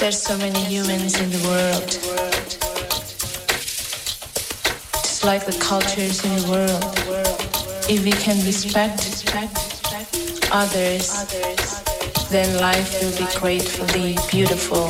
There's so many humans in the world. Just like the cultures in the world. If we can respect others, then life will be gratefully beautiful.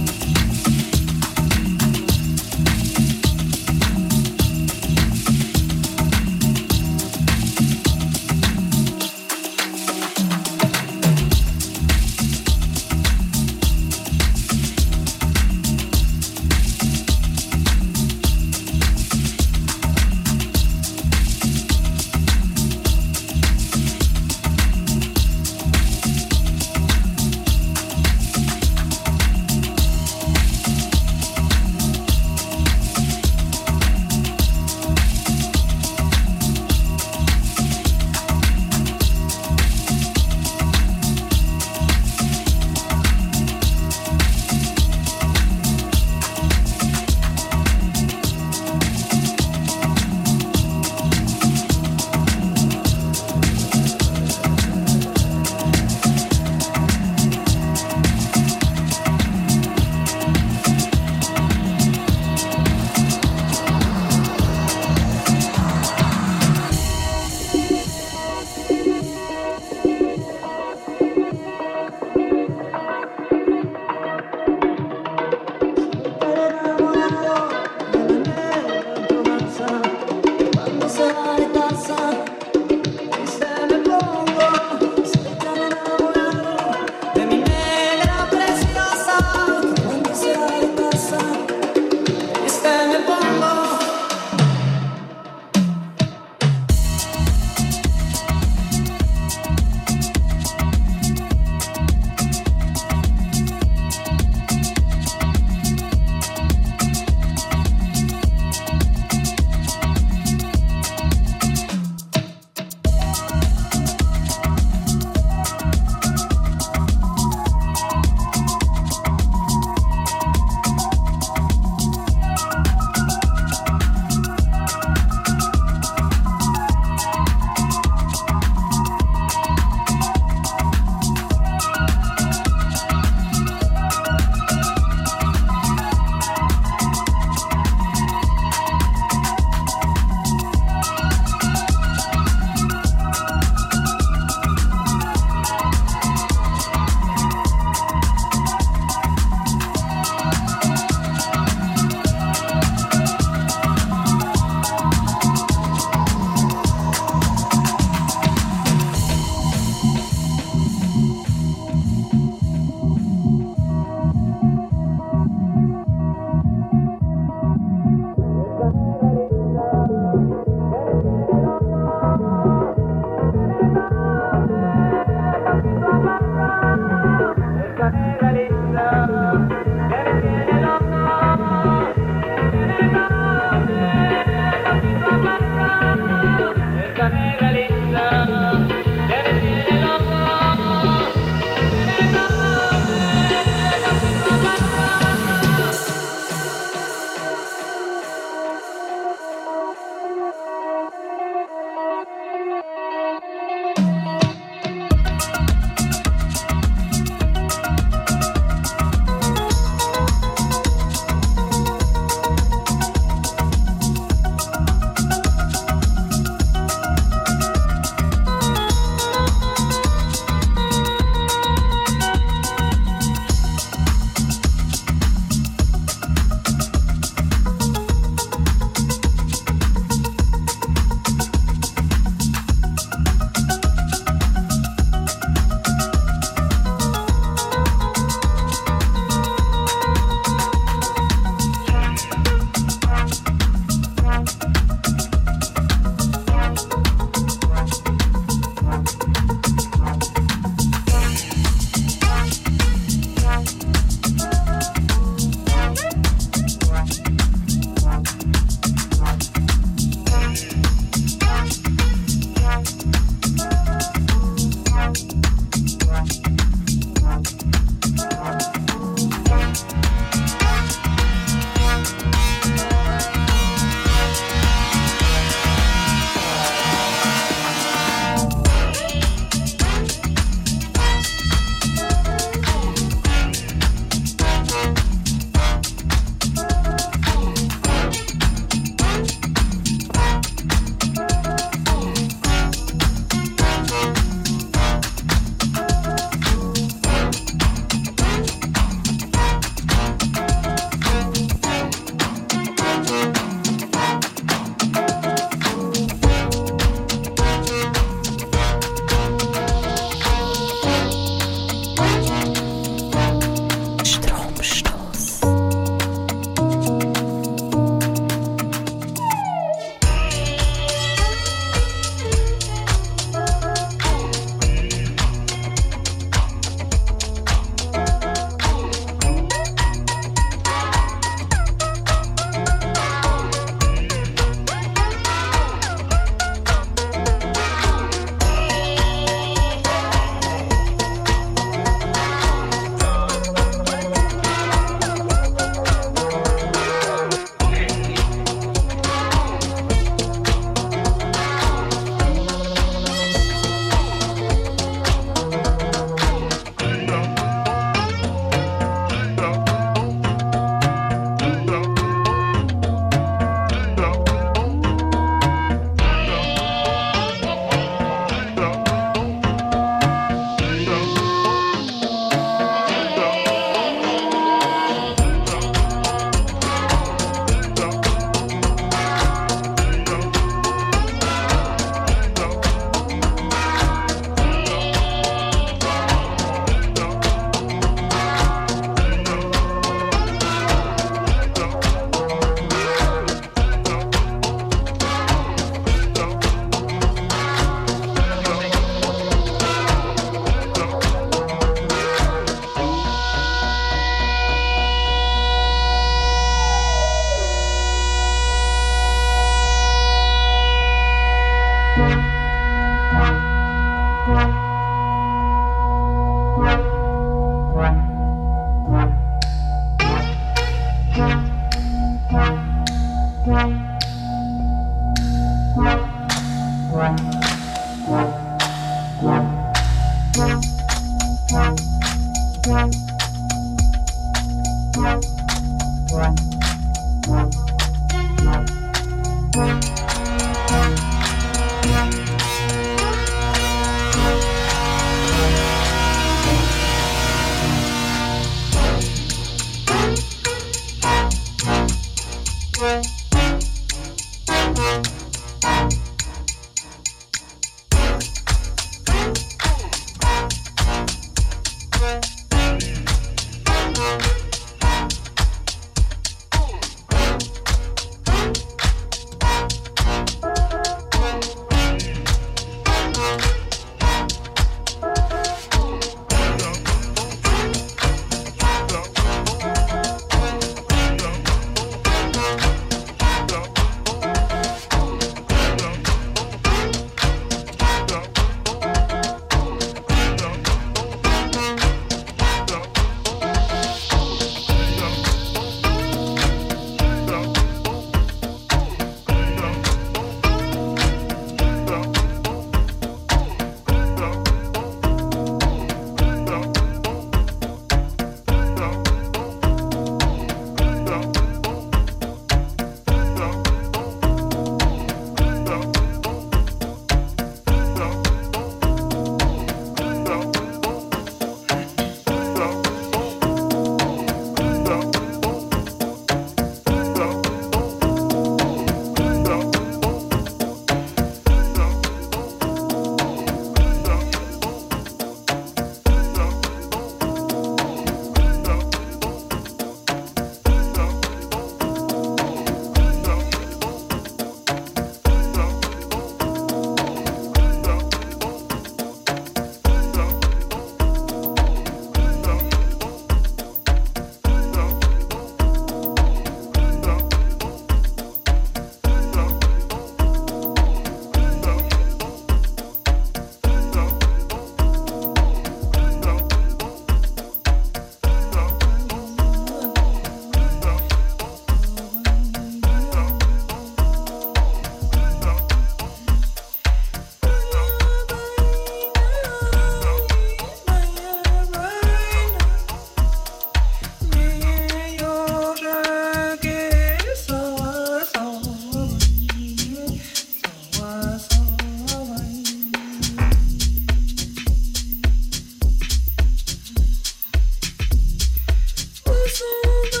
Fool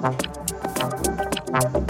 Thank you.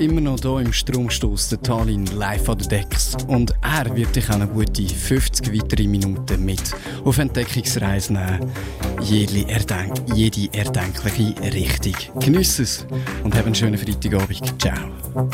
Immer noch hier im Stromstoß der Talin live an den Decks. Und er wird dich auch eine gute 50 weitere Minuten mit auf Entdeckungsreise nehmen. Jede, erdenk jede erdenkliche Richtung. Genieß es und hab einen schönen Freitagabend. Ciao.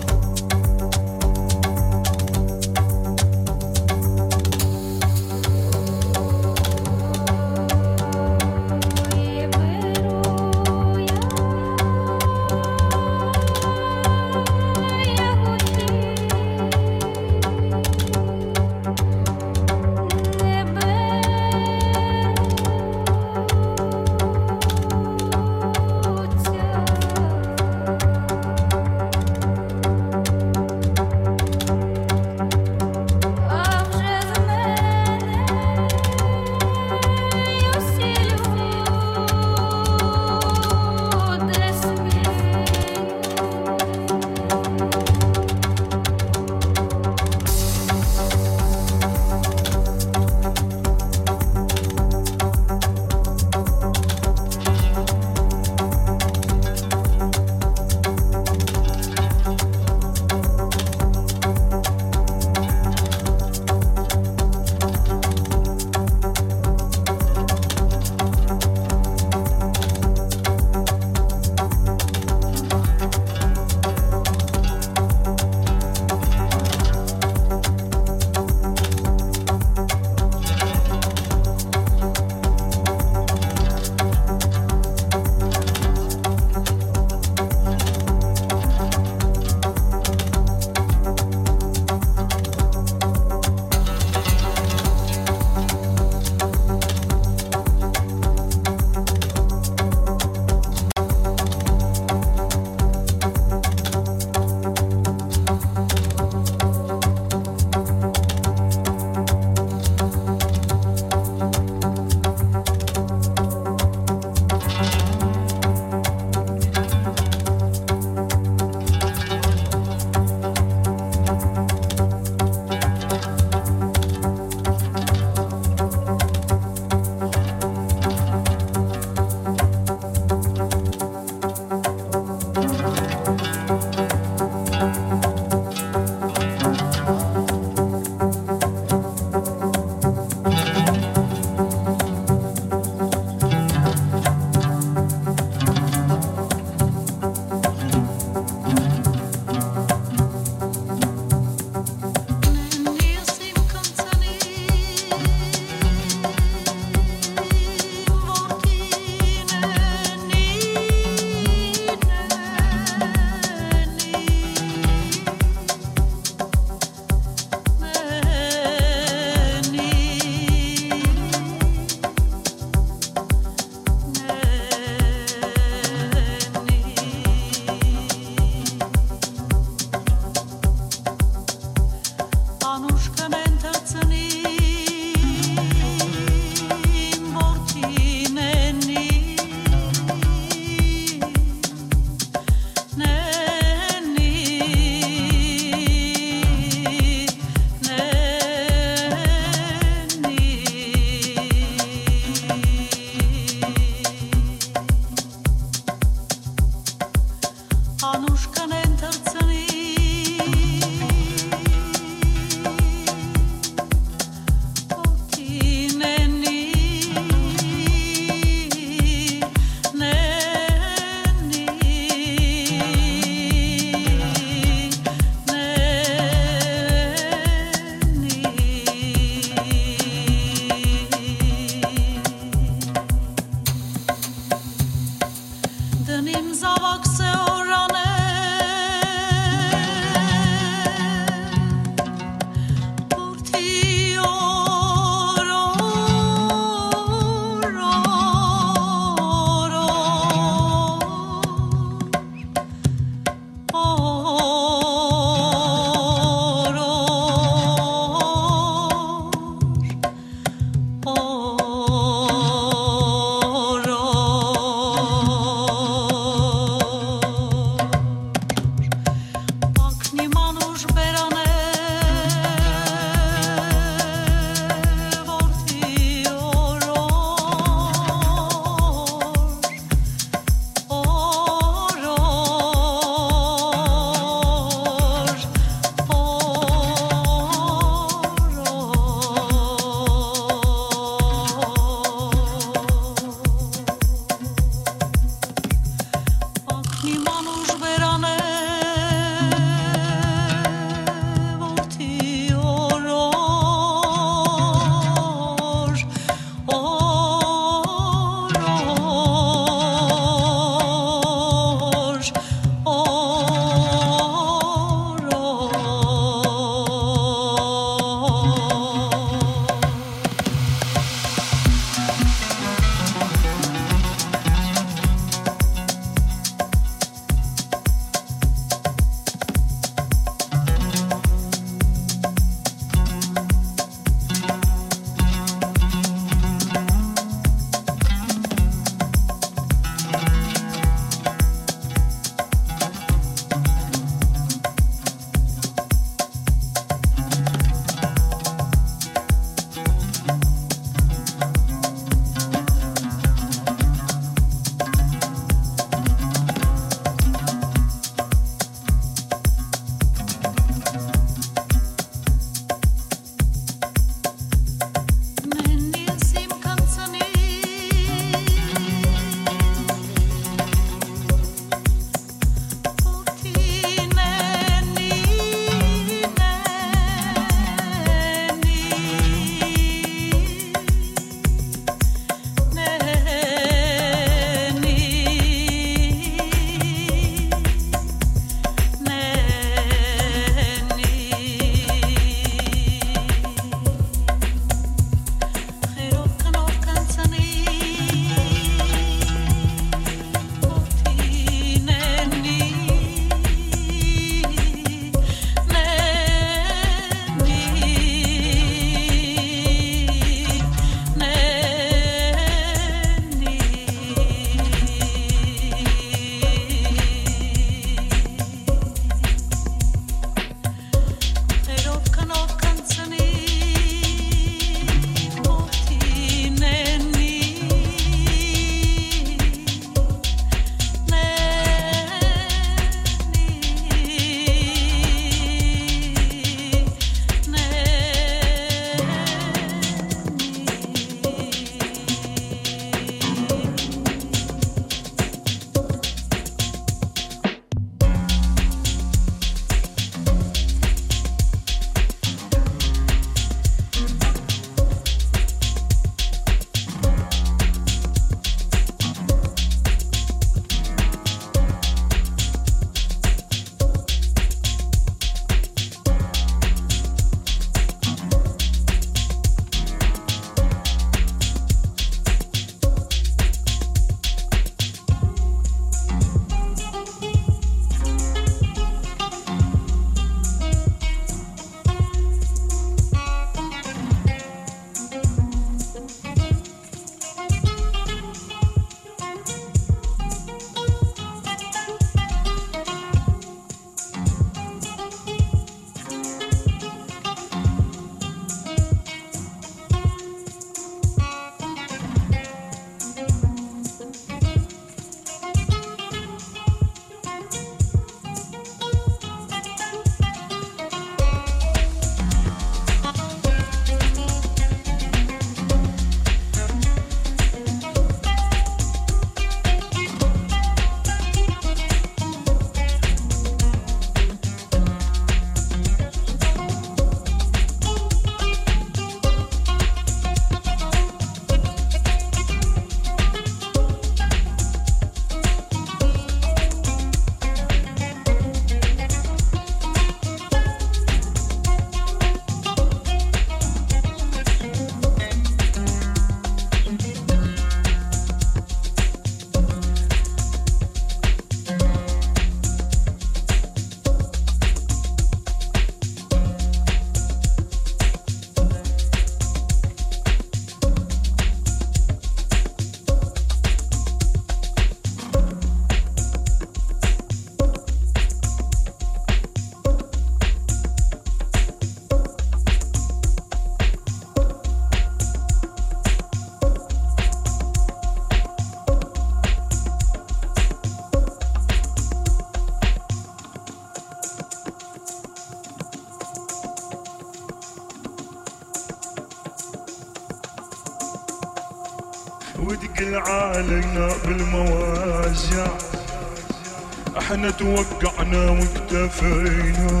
إحنا توقعنا واكتفينا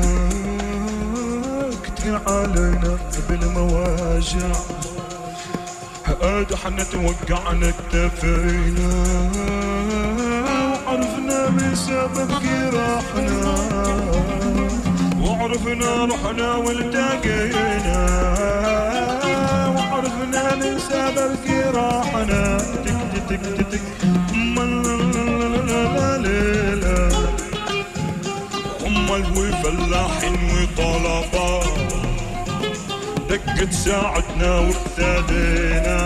كتير علينا بالمواجع هاد إحنا توقعنا اكتفينا وعرفنا بسبب جراحنا وعرفنا رحنا والتقينا وعرفنا بسبب جراحنا تك تك تك تك امال وفلاحين وطلبة. دق تساعدنا وابتدينا.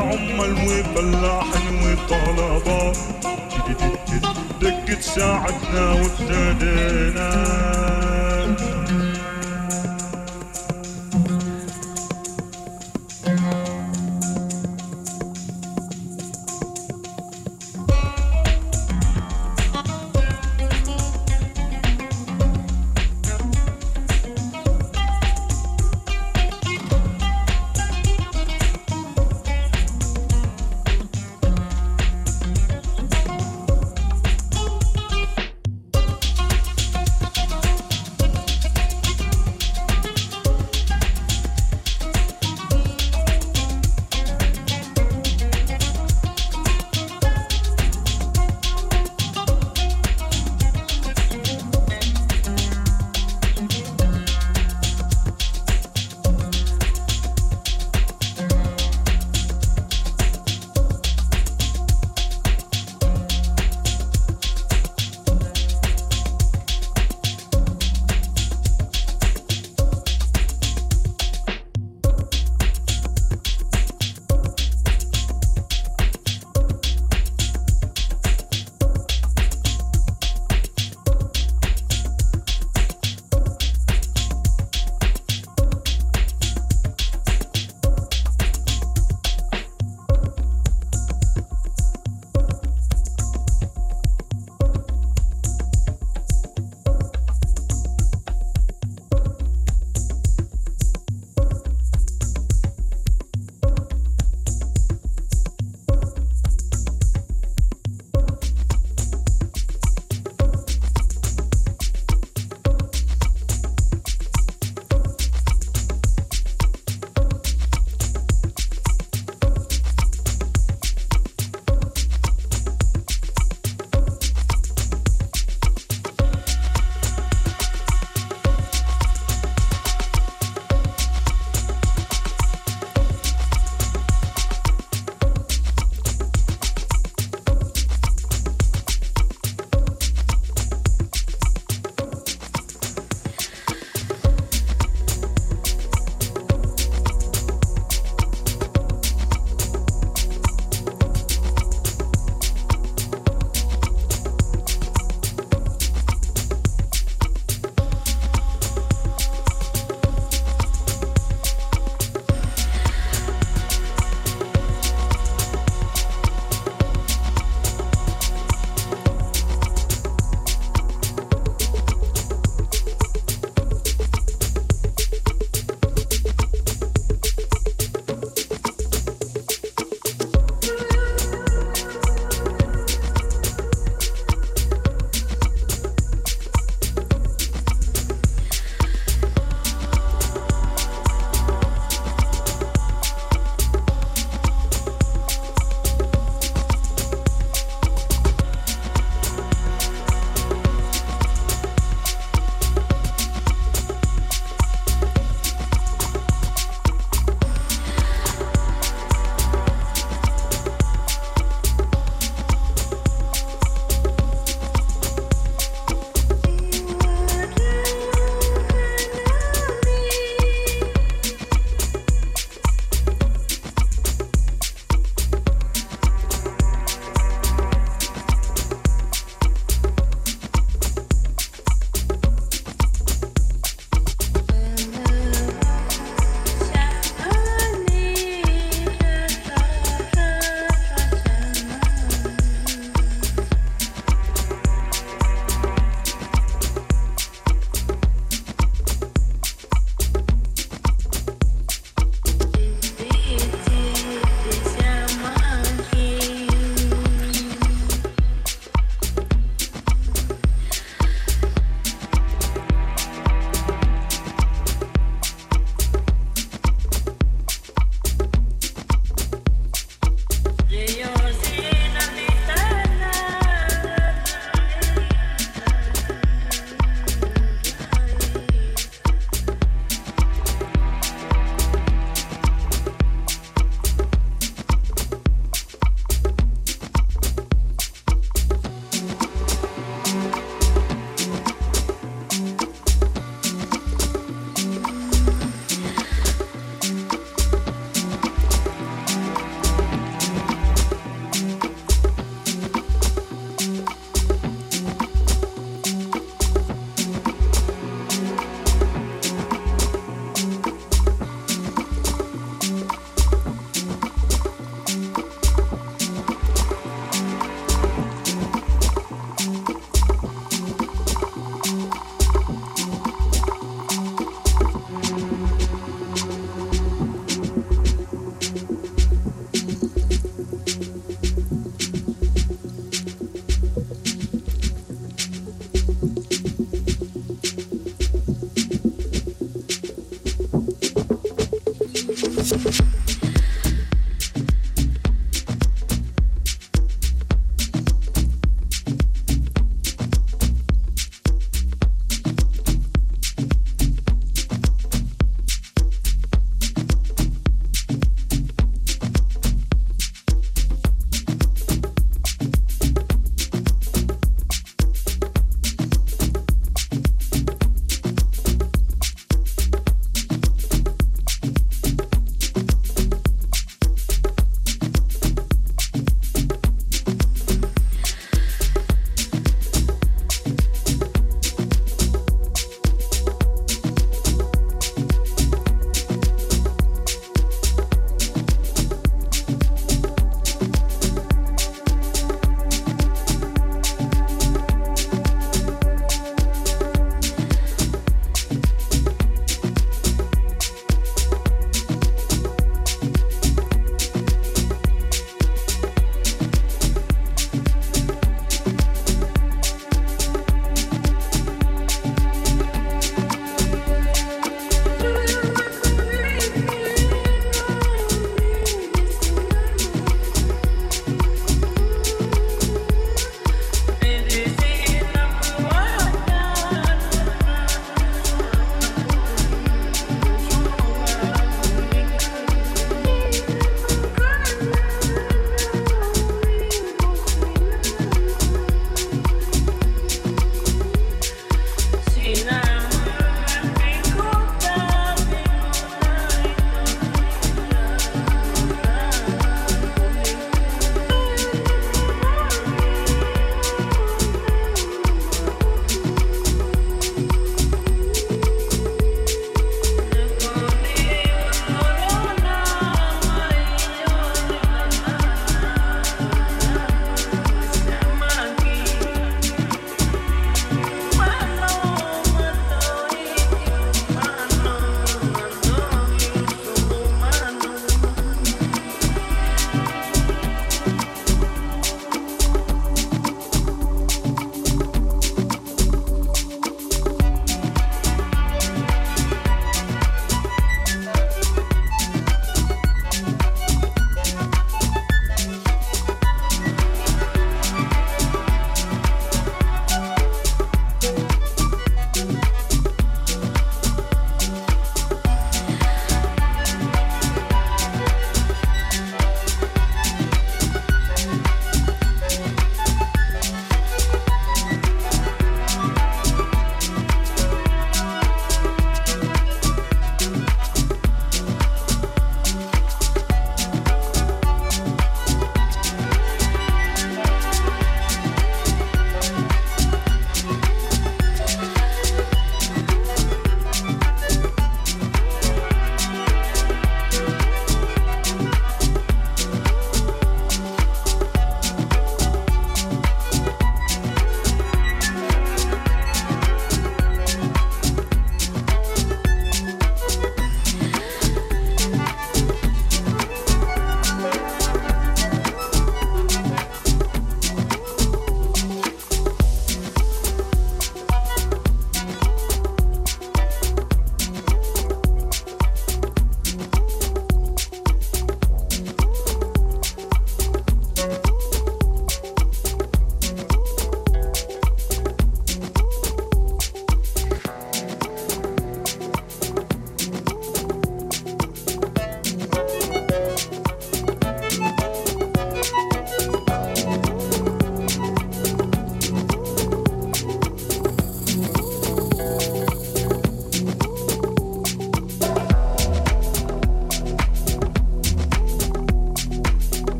عمال وفلاحين وطلبة. دق تساعدنا وابتدينا.